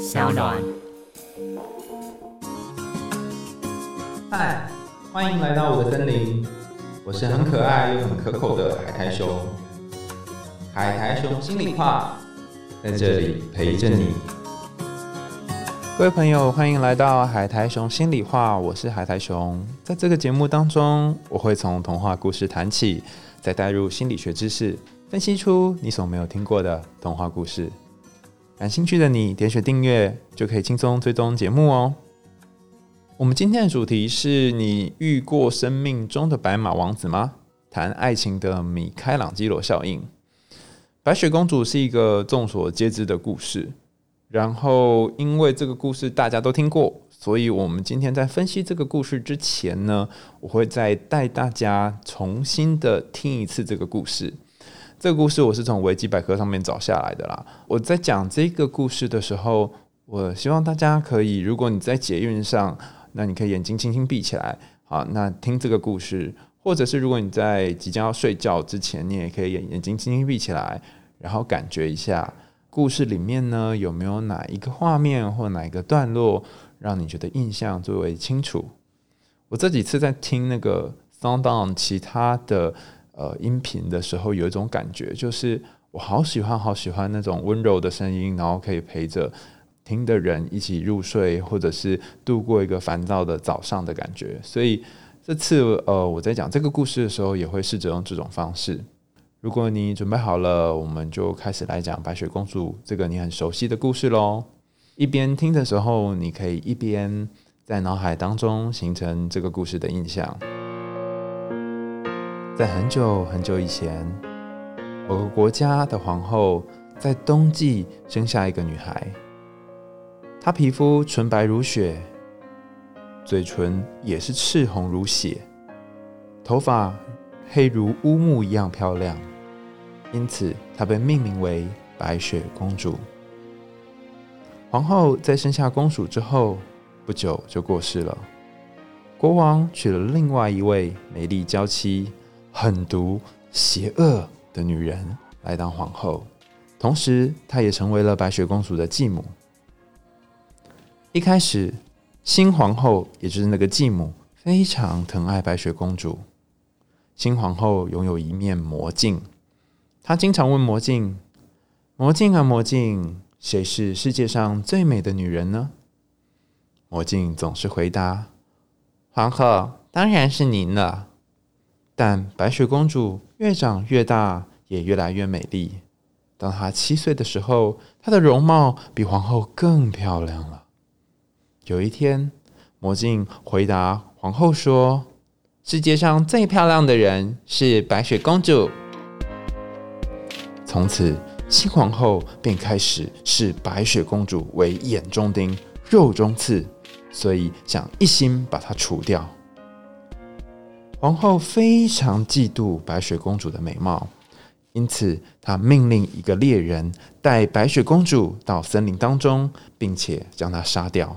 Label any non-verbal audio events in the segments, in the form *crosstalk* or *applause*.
小暖。嗨，欢迎来到我的森林，我是很可爱又很可口的海苔熊。海苔熊心里话，在这里陪着你。各位朋友，欢迎来到海苔熊心里话，我是海苔熊。在这个节目当中，我会从童话故事谈起，再带入心理学知识，分析出你所没有听过的童话故事。感兴趣的你，点选订阅就可以轻松追踪节目哦。我们今天的主题是你遇过生命中的白马王子吗？谈爱情的米开朗基罗效应。白雪公主是一个众所皆知的故事，然后因为这个故事大家都听过，所以我们今天在分析这个故事之前呢，我会再带大家重新的听一次这个故事。这个故事我是从维基百科上面找下来的啦。我在讲这个故事的时候，我希望大家可以，如果你在捷运上，那你可以眼睛轻轻闭起来，好，那听这个故事；或者是如果你在即将要睡觉之前，你也可以眼眼睛轻轻闭起来，然后感觉一下故事里面呢有没有哪一个画面或哪一个段落让你觉得印象最为清楚。我这几次在听那个 Sound On 其他的。呃，音频的时候有一种感觉，就是我好喜欢好喜欢那种温柔的声音，然后可以陪着听的人一起入睡，或者是度过一个烦躁的早上的感觉。所以这次呃，我在讲这个故事的时候，也会试着用这种方式。如果你准备好了，我们就开始来讲白雪公主这个你很熟悉的故事喽。一边听的时候，你可以一边在脑海当中形成这个故事的印象。在很久很久以前，某个国家的皇后在冬季生下一个女孩。她皮肤纯白如雪，嘴唇也是赤红如血，头发黑如乌木一样漂亮，因此她被命名为白雪公主。皇后在生下公主之后不久就过世了，国王娶了另外一位美丽娇妻。狠毒、邪恶的女人来当皇后，同时她也成为了白雪公主的继母。一开始，新皇后也就是那个继母，非常疼爱白雪公主。新皇后拥有一面魔镜，她经常问魔镜：“魔镜啊，魔镜，谁是世界上最美的女人呢？”魔镜总是回答：“皇后，当然是您了。”但白雪公主越长越大，也越来越美丽。当她七岁的时候，她的容貌比皇后更漂亮了。有一天，魔镜回答皇后说：“世界上最漂亮的人是白雪公主。”从此，新皇后便开始视白雪公主为眼中钉、肉中刺，所以想一心把她除掉。皇后非常嫉妒白雪公主的美貌，因此她命令一个猎人带白雪公主到森林当中，并且将她杀掉。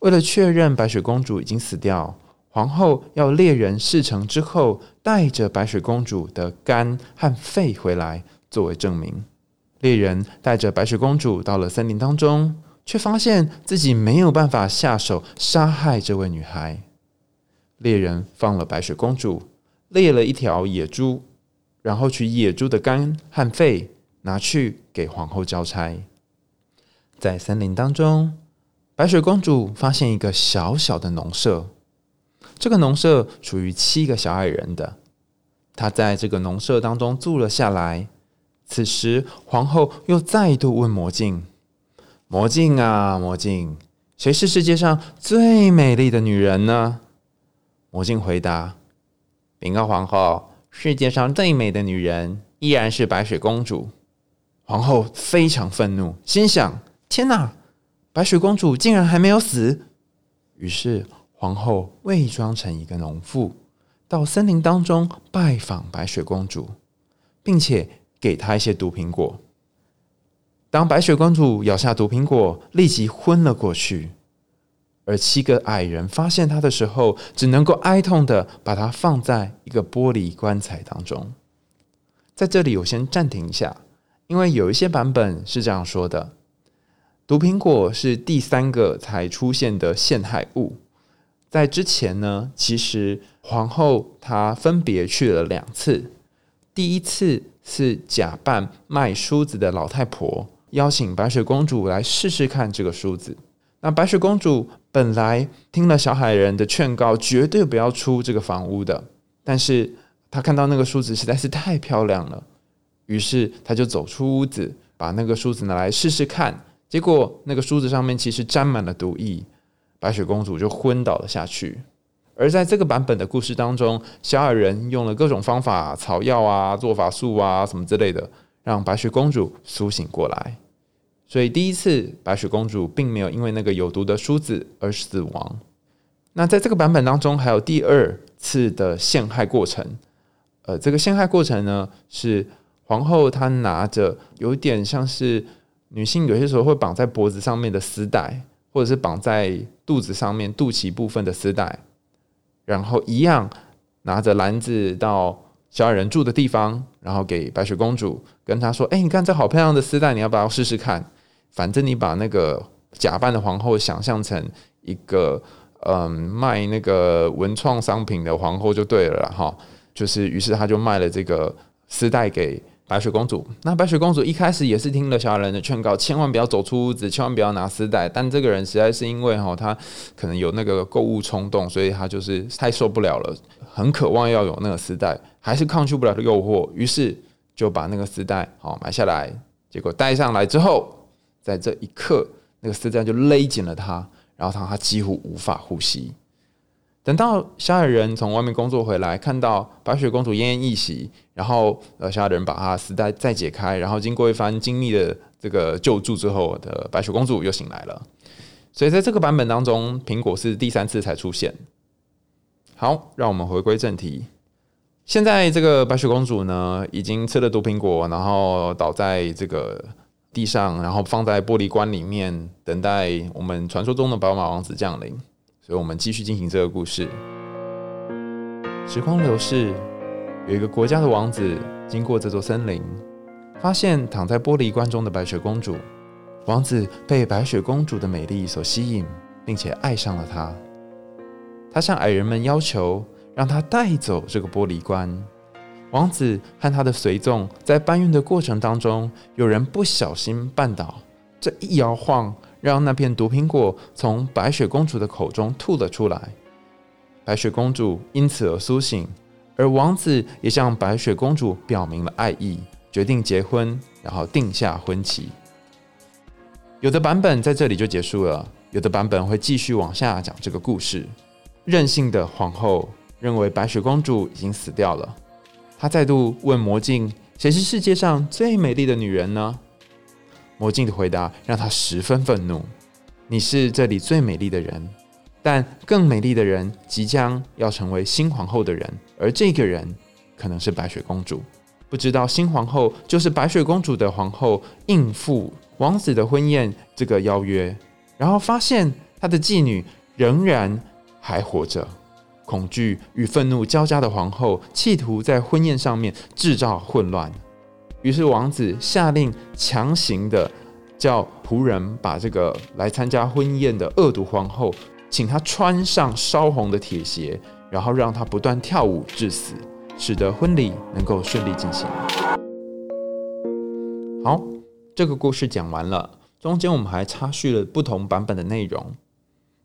为了确认白雪公主已经死掉，皇后要猎人事成之后带着白雪公主的肝和肺回来作为证明。猎人带着白雪公主到了森林当中，却发现自己没有办法下手杀害这位女孩。猎人放了白雪公主，猎了一条野猪，然后取野猪的肝和肺拿去给皇后交差。在森林当中，白雪公主发现一个小小的农舍，这个农舍属于七个小矮人的。她在这个农舍当中住了下来。此时，皇后又再度问魔镜：“魔镜啊，魔镜，谁是世界上最美丽的女人呢？”魔镜回答：“禀告皇后，世界上最美的女人依然是白雪公主。”皇后非常愤怒，心想：“天哪，白雪公主竟然还没有死！”于是，皇后伪装成一个农妇，到森林当中拜访白雪公主，并且给她一些毒苹果。当白雪公主咬下毒苹果，立即昏了过去。而七个矮人发现他的时候，只能够哀痛的把他放在一个玻璃棺材当中。在这里，我先暂停一下，因为有一些版本是这样说的：毒苹果是第三个才出现的陷害物。在之前呢，其实皇后她分别去了两次。第一次是假扮卖梳子的老太婆，邀请白雪公主来试试看这个梳子。那白雪公主本来听了小矮人的劝告，绝对不要出这个房屋的。但是她看到那个梳子实在是太漂亮了，于是她就走出屋子，把那个梳子拿来试试看。结果那个梳子上面其实沾满了毒液，白雪公主就昏倒了下去。而在这个版本的故事当中，小矮人用了各种方法，草药啊、做法术啊什么之类的，让白雪公主苏醒过来。所以第一次白雪公主并没有因为那个有毒的梳子而死亡。那在这个版本当中，还有第二次的陷害过程。呃，这个陷害过程呢，是皇后她拿着有点像是。女性有些时候会绑在脖子上面的丝带，或者是绑在肚子上面肚脐部分的丝带，然后一样拿着篮子到小矮人住的地方，然后给白雪公主，跟她说：“哎，你看这好漂亮的丝带，你要不要试试看？反正你把那个假扮的皇后想象成一个嗯卖那个文创商品的皇后就对了哈。就是，于是他就卖了这个丝带给。”白雪公主，那白雪公主一开始也是听了小矮人的劝告，千万不要走出屋子，千万不要拿丝带。但这个人实在是因为哈，他可能有那个购物冲动，所以他就是太受不了了，很渴望要有那个丝带，还是抗拒不了的诱惑，于是就把那个丝带好买下来。结果戴上来之后，在这一刻，那个丝带就勒紧了他，然后他他几乎无法呼吸。等到小矮人从外面工作回来，看到白雪公主奄奄一息，然后呃，小矮人把她丝带再解开，然后经过一番精密的这个救助之后，的白雪公主又醒来了。所以在这个版本当中，苹果是第三次才出现。好，让我们回归正题。现在这个白雪公主呢，已经吃了毒苹果，然后倒在这个地上，然后放在玻璃棺里面，等待我们传说中的白马王子降临。所以我们继续进行这个故事。时光流逝，有一个国家的王子经过这座森林，发现躺在玻璃棺中的白雪公主。王子被白雪公主的美丽所吸引，并且爱上了她。他向矮人们要求，让他带走这个玻璃棺。王子和他的随从在搬运的过程当中，有人不小心绊倒，这一摇晃。让那片毒苹果从白雪公主的口中吐了出来，白雪公主因此而苏醒，而王子也向白雪公主表明了爱意，决定结婚，然后定下婚期。有的版本在这里就结束了，有的版本会继续往下讲这个故事。任性的皇后认为白雪公主已经死掉了，他再度问魔镜：“谁是世界上最美丽的女人呢？”魔镜的回答让他十分愤怒：“你是这里最美丽的人，但更美丽的人即将要成为新皇后的人，而这个人可能是白雪公主。不知道新皇后就是白雪公主的皇后，应付王子的婚宴这个邀约，然后发现她的妓女仍然还活着。恐惧与愤怒交加的皇后企图在婚宴上面制造混乱。”于是王子下令强行的叫仆人把这个来参加婚宴的恶毒皇后，请她穿上烧红的铁鞋，然后让她不断跳舞致死，使得婚礼能够顺利进行。好，这个故事讲完了，中间我们还插叙了不同版本的内容，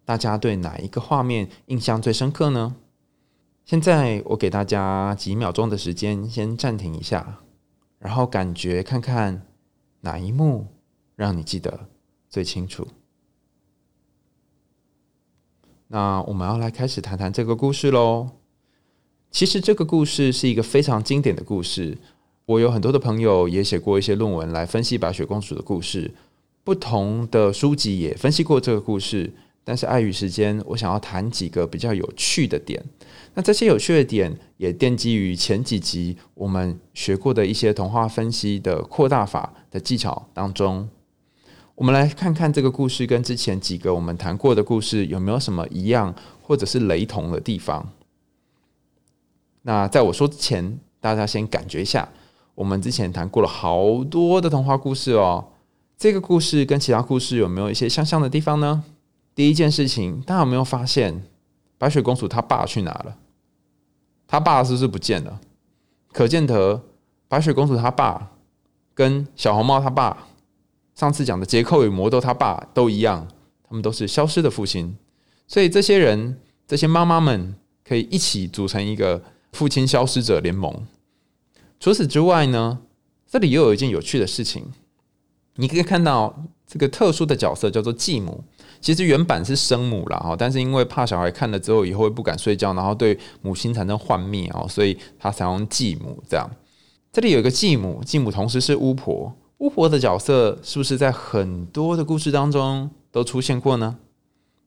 大家对哪一个画面印象最深刻呢？现在我给大家几秒钟的时间，先暂停一下。然后感觉看看哪一幕让你记得最清楚。那我们要来开始谈谈这个故事喽。其实这个故事是一个非常经典的故事，我有很多的朋友也写过一些论文来分析白雪公主的故事，不同的书籍也分析过这个故事。但是碍于时间，我想要谈几个比较有趣的点。那这些有趣的点也奠基于前几集我们学过的一些童话分析的扩大法的技巧当中。我们来看看这个故事跟之前几个我们谈过的故事有没有什么一样或者是雷同的地方。那在我说之前，大家先感觉一下，我们之前谈过了好多的童话故事哦。这个故事跟其他故事有没有一些相像的地方呢？第一件事情，大家有没有发现白雪公主她爸去哪了？她爸是不是不见了？可见得白雪公主她爸跟小红帽她爸上次讲的杰克与魔豆他爸都一样，他们都是消失的父亲。所以这些人，这些妈妈们可以一起组成一个父亲消失者联盟。除此之外呢，这里又有一件有趣的事情，你可以看到这个特殊的角色叫做继母。其实原版是生母了哈，但是因为怕小孩看了之后以后会不敢睡觉，然后对母亲产生幻灭哦，所以他采用继母这样。这里有一个继母，继母同时是巫婆。巫婆的角色是不是在很多的故事当中都出现过呢？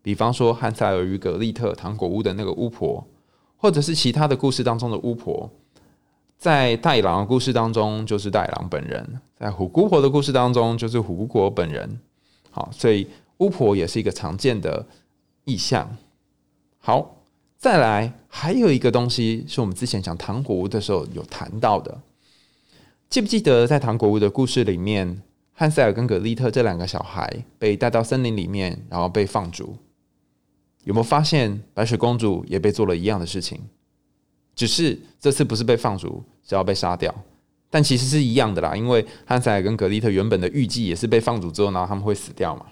比方说汉塞尔与格丽特糖果屋的那个巫婆，或者是其他的故事当中的巫婆，在大野狼的故事当中就是大野狼本人，在虎姑婆的故事当中就是虎姑婆本人。好，所以。巫婆也是一个常见的意象。好，再来还有一个东西是我们之前讲糖果屋的时候有谈到的，记不记得在糖果屋的故事里面，汉塞尔跟格丽特这两个小孩被带到森林里面，然后被放逐。有没有发现白雪公主也被做了一样的事情？只是这次不是被放逐，是要被杀掉。但其实是一样的啦，因为汉塞尔跟格丽特原本的预计也是被放逐之后，然后他们会死掉嘛。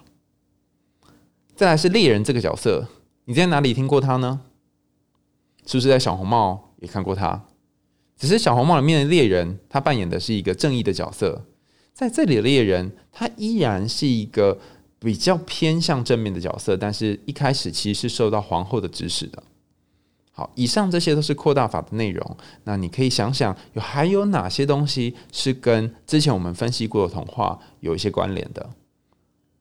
再来是猎人这个角色，你在哪里听过他呢？是不是在小红帽也看过他？只是小红帽里面的猎人，他扮演的是一个正义的角色，在这里的猎人，他依然是一个比较偏向正面的角色，但是一开始其实是受到皇后的指使的。好，以上这些都是扩大法的内容，那你可以想想，有还有哪些东西是跟之前我们分析过的童话有一些关联的？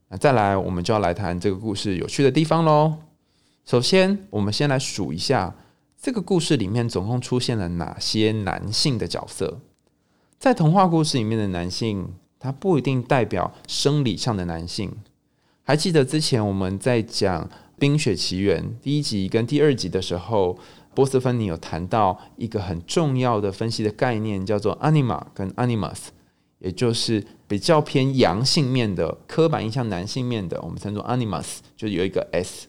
那再来，我们就要来谈这个故事有趣的地方喽。首先，我们先来数一下这个故事里面总共出现了哪些男性的角色。在童话故事里面的男性，他不一定代表生理上的男性。还记得之前我们在讲《冰雪奇缘》第一集跟第二集的时候，波斯芬尼有谈到一个很重要的分析的概念，叫做 “anima” 跟 “animus”。也就是比较偏阳性面的刻板印象，男性面的我们称作 animus，就有一个 s；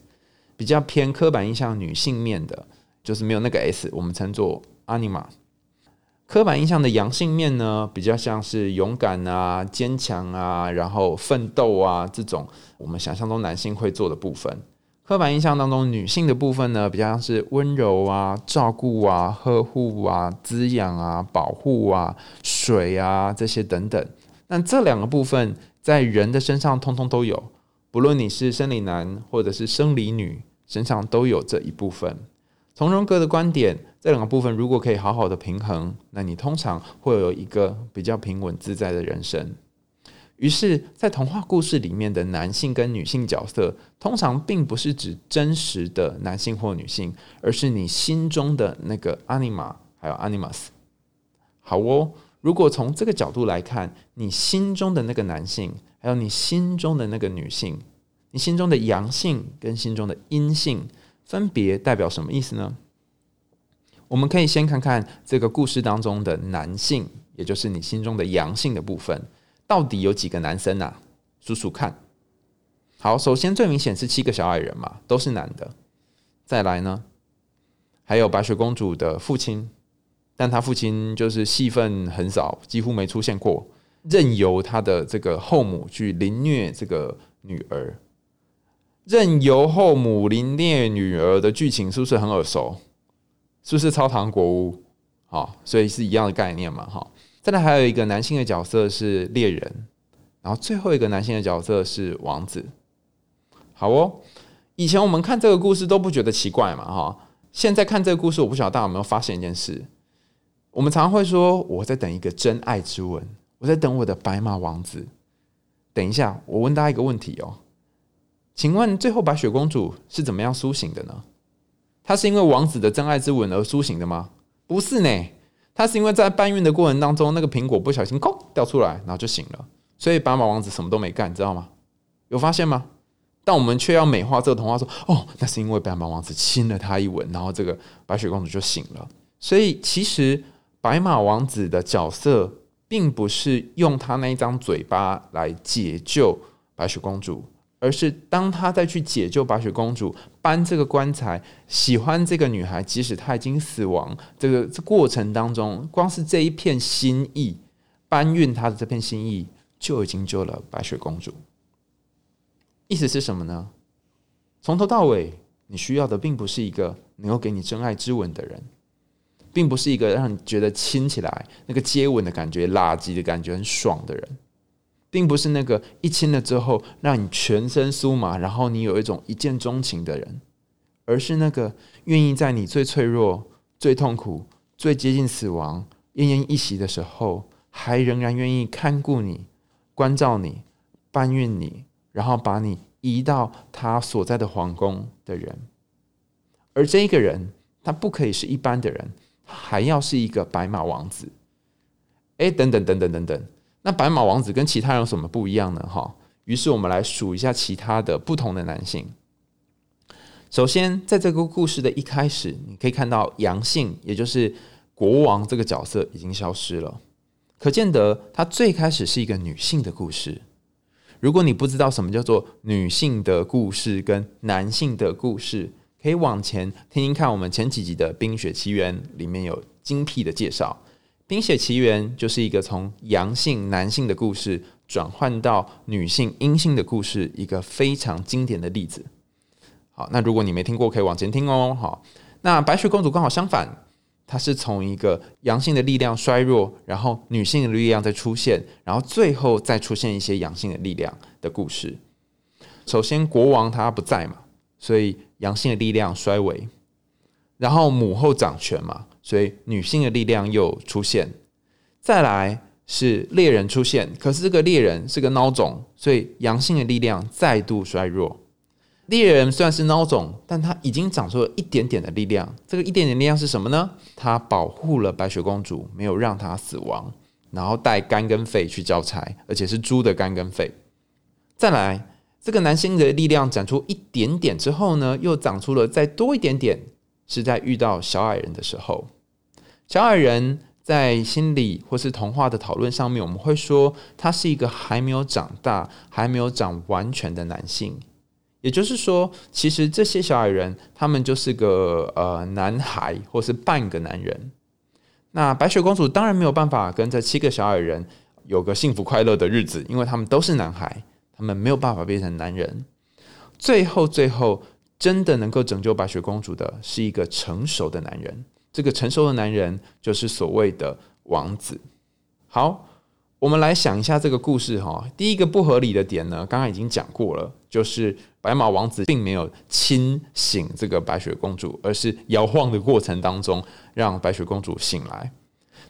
比较偏刻板印象女性面的，就是没有那个 s，我们称作 anima。刻板印象的阳性面呢，比较像是勇敢啊、坚强啊，然后奋斗啊这种我们想象中男性会做的部分。刻板印象当中，女性的部分呢，比较像是温柔啊、照顾啊、呵护啊、滋养啊、保护啊、水啊这些等等。那这两个部分在人的身上通通都有，不论你是生理男或者是生理女，身上都有这一部分。从荣格的观点，这两个部分如果可以好好的平衡，那你通常会有一个比较平稳自在的人生。于是，在童话故事里面的男性跟女性角色，通常并不是指真实的男性或女性，而是你心中的那个 anima，还有 animus。好哦，如果从这个角度来看，你心中的那个男性，还有你心中的那个女性，你心中的阳性跟心中的阴性，分别代表什么意思呢？我们可以先看看这个故事当中的男性，也就是你心中的阳性的部分。到底有几个男生啊？数数看。好，首先最明显是七个小矮人嘛，都是男的。再来呢，还有白雪公主的父亲，但他父亲就是戏份很少，几乎没出现过，任由他的这个后母去凌虐这个女儿。任由后母凌虐女儿的剧情是不是很耳熟？是不是超糖果屋？好，所以是一样的概念嘛，哈。再来还有一个男性的角色是猎人，然后最后一个男性的角色是王子。好哦，以前我们看这个故事都不觉得奇怪嘛，哈。现在看这个故事，我不晓得大家有没有发现一件事：我们常常会说我在等一个真爱之吻，我在等我的白马王子。等一下，我问大家一个问题哦，请问最后白雪公主是怎么样苏醒的呢？她是因为王子的真爱之吻而苏醒的吗？不是呢。她是因为在搬运的过程当中，那个苹果不小心空掉出来，然后就醒了。所以白马王子什么都没干，知道吗？有发现吗？但我们却要美化这个童话，说哦，那是因为白马王子亲了她一吻，然后这个白雪公主就醒了。所以其实白马王子的角色并不是用他那一张嘴巴来解救白雪公主，而是当他再去解救白雪公主，搬这个棺材，喜欢这个女孩，即使她已经死亡，这个过程当中，光是这一片心意，搬运他的这片心意，就已经救了白雪公主。意思是什么呢？从头到尾，你需要的并不是一个能够给你真爱之吻的人。并不是一个让你觉得亲起来那个接吻的感觉、垃圾的感觉很爽的人，并不是那个一亲了之后让你全身酥麻，然后你有一种一见钟情的人，而是那个愿意在你最脆弱、最痛苦、最接近死亡、奄奄一息的时候，还仍然愿意看顾你、关照你、搬运你，然后把你移到他所在的皇宫的人。而这一个人，他不可以是一般的人。还要是一个白马王子，哎，等等等等等等，那白马王子跟其他人有什么不一样呢？哈，于是我们来数一下其他的不同的男性。首先，在这个故事的一开始，你可以看到阳性，也就是国王这个角色已经消失了，可见得他最开始是一个女性的故事。如果你不知道什么叫做女性的故事跟男性的故事，可以往前听听看，我们前几集的《冰雪奇缘》里面有精辟的介绍。《冰雪奇缘》就是一个从阳性男性的故事转换到女性阴性的故事，一个非常经典的例子。好，那如果你没听过，可以往前听哦。好，那白雪公主刚好相反，她是从一个阳性的力量衰弱，然后女性的力量再出现，然后最后再出现一些阳性的力量的故事。首先，国王他不在嘛，所以。阳性的力量衰微，然后母后掌权嘛，所以女性的力量又出现。再来是猎人出现，可是这个猎人是个孬种，所以阳性的力量再度衰弱。猎人虽然是孬种，但他已经长出了一点点的力量。这个一点点力量是什么呢？他保护了白雪公主，没有让她死亡，然后带肝跟肺去交差，而且是猪的肝跟肺。再来。这个男性的力量长出一点点之后呢，又长出了再多一点点，是在遇到小矮人的时候。小矮人在心理或是童话的讨论上面，我们会说他是一个还没有长大、还没有长完全的男性。也就是说，其实这些小矮人他们就是个呃男孩或是半个男人。那白雪公主当然没有办法跟这七个小矮人有个幸福快乐的日子，因为他们都是男孩。他们没有办法变成男人，最后最后真的能够拯救白雪公主的是一个成熟的男人。这个成熟的男人就是所谓的王子。好，我们来想一下这个故事哈。第一个不合理的点呢，刚刚已经讲过了，就是白马王子并没有亲醒这个白雪公主，而是摇晃的过程当中让白雪公主醒来。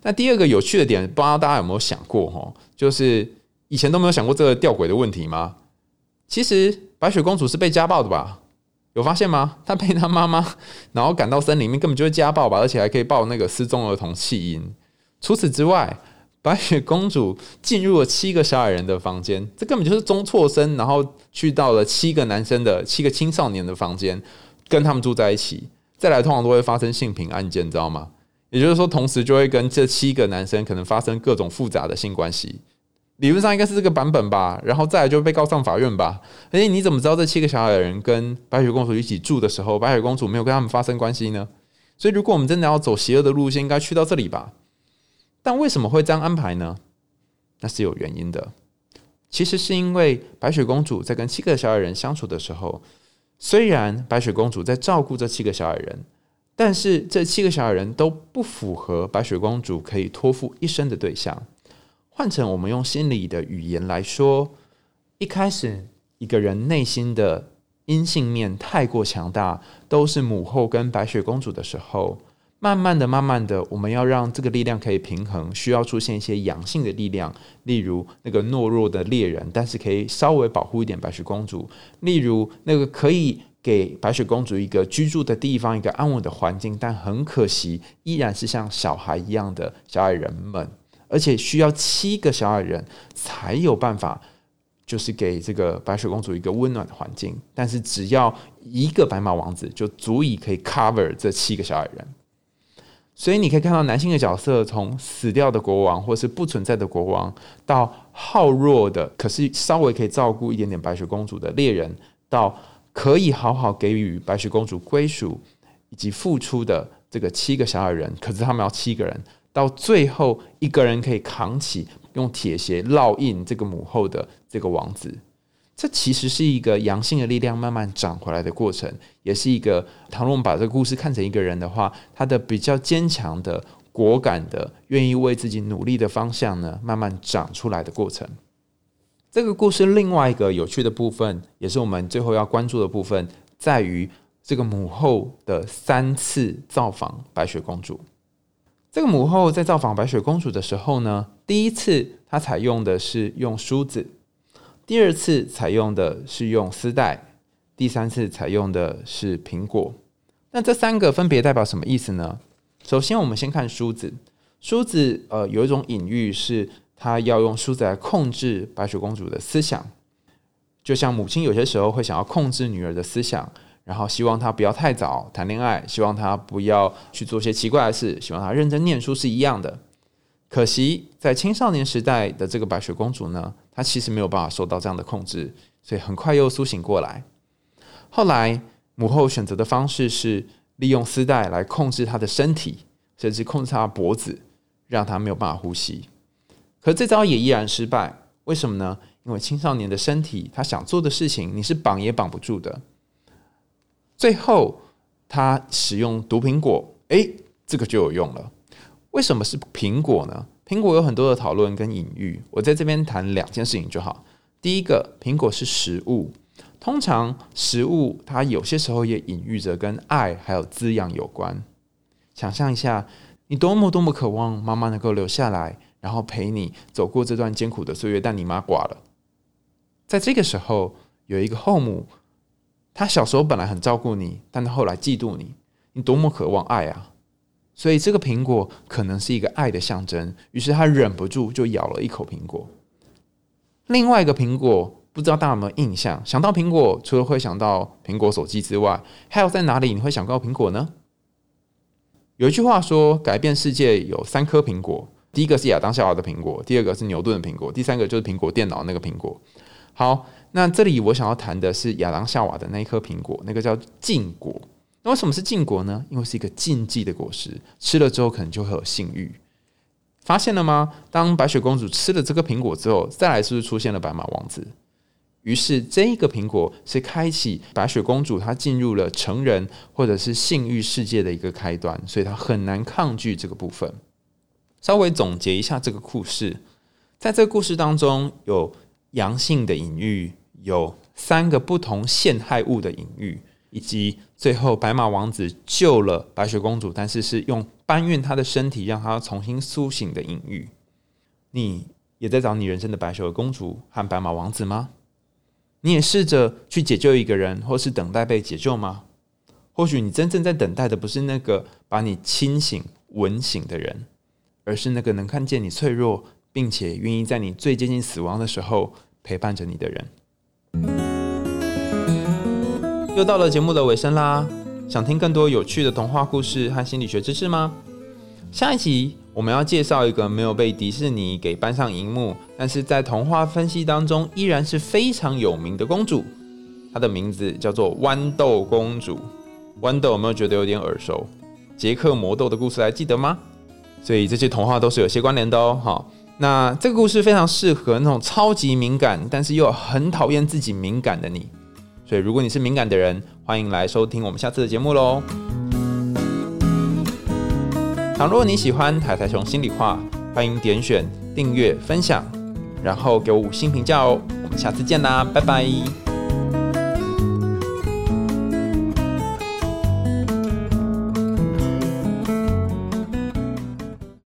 那第二个有趣的点，不知道大家有没有想过哈，就是。以前都没有想过这个吊诡的问题吗？其实白雪公主是被家暴的吧？有发现吗？她被她妈妈 *laughs* 然后赶到森林里面，根本就是家暴吧，而且还可以报那个失踪儿童弃婴。除此之外，白雪公主进入了七个小矮人的房间，这根本就是中错身，然后去到了七个男生的七个青少年的房间，跟他们住在一起。再来，通常都会发生性平案件，知道吗？也就是说，同时就会跟这七个男生可能发生各种复杂的性关系。理论上应该是这个版本吧，然后再来就被告上法院吧。而且你怎么知道这七个小矮人跟白雪公主一起住的时候，白雪公主没有跟他们发生关系呢？所以如果我们真的要走邪恶的路线，应该去到这里吧。但为什么会这样安排呢？那是有原因的。其实是因为白雪公主在跟七个小矮人相处的时候，虽然白雪公主在照顾这七个小矮人，但是这七个小矮人都不符合白雪公主可以托付一生的对象。换成我们用心理的语言来说，一开始一个人内心的阴性面太过强大，都是母后跟白雪公主的时候，慢慢的、慢慢的，我们要让这个力量可以平衡，需要出现一些阳性的力量，例如那个懦弱的猎人，但是可以稍微保护一点白雪公主；例如那个可以给白雪公主一个居住的地方，一个安稳的环境，但很可惜，依然是像小孩一样的小矮人们。而且需要七个小矮人才有办法，就是给这个白雪公主一个温暖的环境。但是只要一个白马王子就足以可以 cover 这七个小矮人。所以你可以看到男性的角色从死掉的国王或是不存在的国王，到好弱的可是稍微可以照顾一点点白雪公主的猎人，到可以好好给予白雪公主归属以及付出的这个七个小矮人，可是他们要七个人，到最后一个人可以扛起用铁鞋烙印这个母后的这个王子。这其实是一个阳性的力量慢慢长回来的过程，也是一个倘若我们把这个故事看成一个人的话，他的比较坚强的、果敢的、愿意为自己努力的方向呢，慢慢长出来的过程。这个故事另外一个有趣的部分，也是我们最后要关注的部分，在于这个母后的三次造访白雪公主。这个母后在造访白雪公主的时候呢，第一次她采用的是用梳子。第二次采用的是用丝带，第三次采用的是苹果。那这三个分别代表什么意思呢？首先，我们先看梳子。梳子，呃，有一种隐喻是，她要用梳子来控制白雪公主的思想，就像母亲有些时候会想要控制女儿的思想，然后希望她不要太早谈恋爱，希望她不要去做些奇怪的事，希望她认真念书是一样的。可惜，在青少年时代的这个白雪公主呢？她其实没有办法受到这样的控制，所以很快又苏醒过来。后来母后选择的方式是利用丝带来控制她的身体，甚至控制她脖子，让她没有办法呼吸。可这招也依然失败，为什么呢？因为青少年的身体，他想做的事情，你是绑也绑不住的。最后他使用毒苹果，诶，这个就有用了。为什么是苹果呢？苹果有很多的讨论跟隐喻，我在这边谈两件事情就好。第一个，苹果是食物，通常食物它有些时候也隐喻着跟爱还有滋养有关。想象一下，你多么多么渴望妈妈能够留下来，然后陪你走过这段艰苦的岁月，但你妈挂了。在这个时候，有一个后母，他小时候本来很照顾你，但他后来嫉妒你，你多么渴望爱啊！所以这个苹果可能是一个爱的象征，于是他忍不住就咬了一口苹果。另外一个苹果，不知道大家有没有印象？想到苹果，除了会想到苹果手机之外，还有在哪里你会想到苹果呢？有一句话说，改变世界有三颗苹果，第一个是亚当夏娃的苹果，第二个是牛顿的苹果，第三个就是苹果电脑那个苹果。好，那这里我想要谈的是亚当夏娃的那一颗苹果，那个叫禁果。那为什么是禁果呢？因为是一个禁忌的果实，吃了之后可能就会有性欲。发现了吗？当白雪公主吃了这个苹果之后，再来是不是出现了白马王子？于是这一个苹果是开启白雪公主她进入了成人或者是性欲世界的一个开端，所以她很难抗拒这个部分。稍微总结一下这个故事，在这个故事当中有阳性的隐喻，有三个不同陷害物的隐喻。以及最后，白马王子救了白雪公主，但是是用搬运她的身体，让她重新苏醒的隐喻。你也在找你人生的白雪公主和白马王子吗？你也试着去解救一个人，或是等待被解救吗？或许你真正在等待的不是那个把你清醒、吻醒的人，而是那个能看见你脆弱，并且愿意在你最接近死亡的时候陪伴着你的人。又到了节目的尾声啦，想听更多有趣的童话故事和心理学知识吗？下一集我们要介绍一个没有被迪士尼给搬上荧幕，但是在童话分析当中依然是非常有名的公主，她的名字叫做豌豆公主。豌豆有没有觉得有点耳熟？杰克魔豆的故事还记得吗？所以这些童话都是有些关联的哦。好，那这个故事非常适合那种超级敏感，但是又很讨厌自己敏感的你。所以，如果你是敏感的人，欢迎来收听我们下次的节目喽。倘若你喜欢海苔熊心里话，欢迎点选订阅、分享，然后给我五星评价哦。我们下次见啦，拜拜。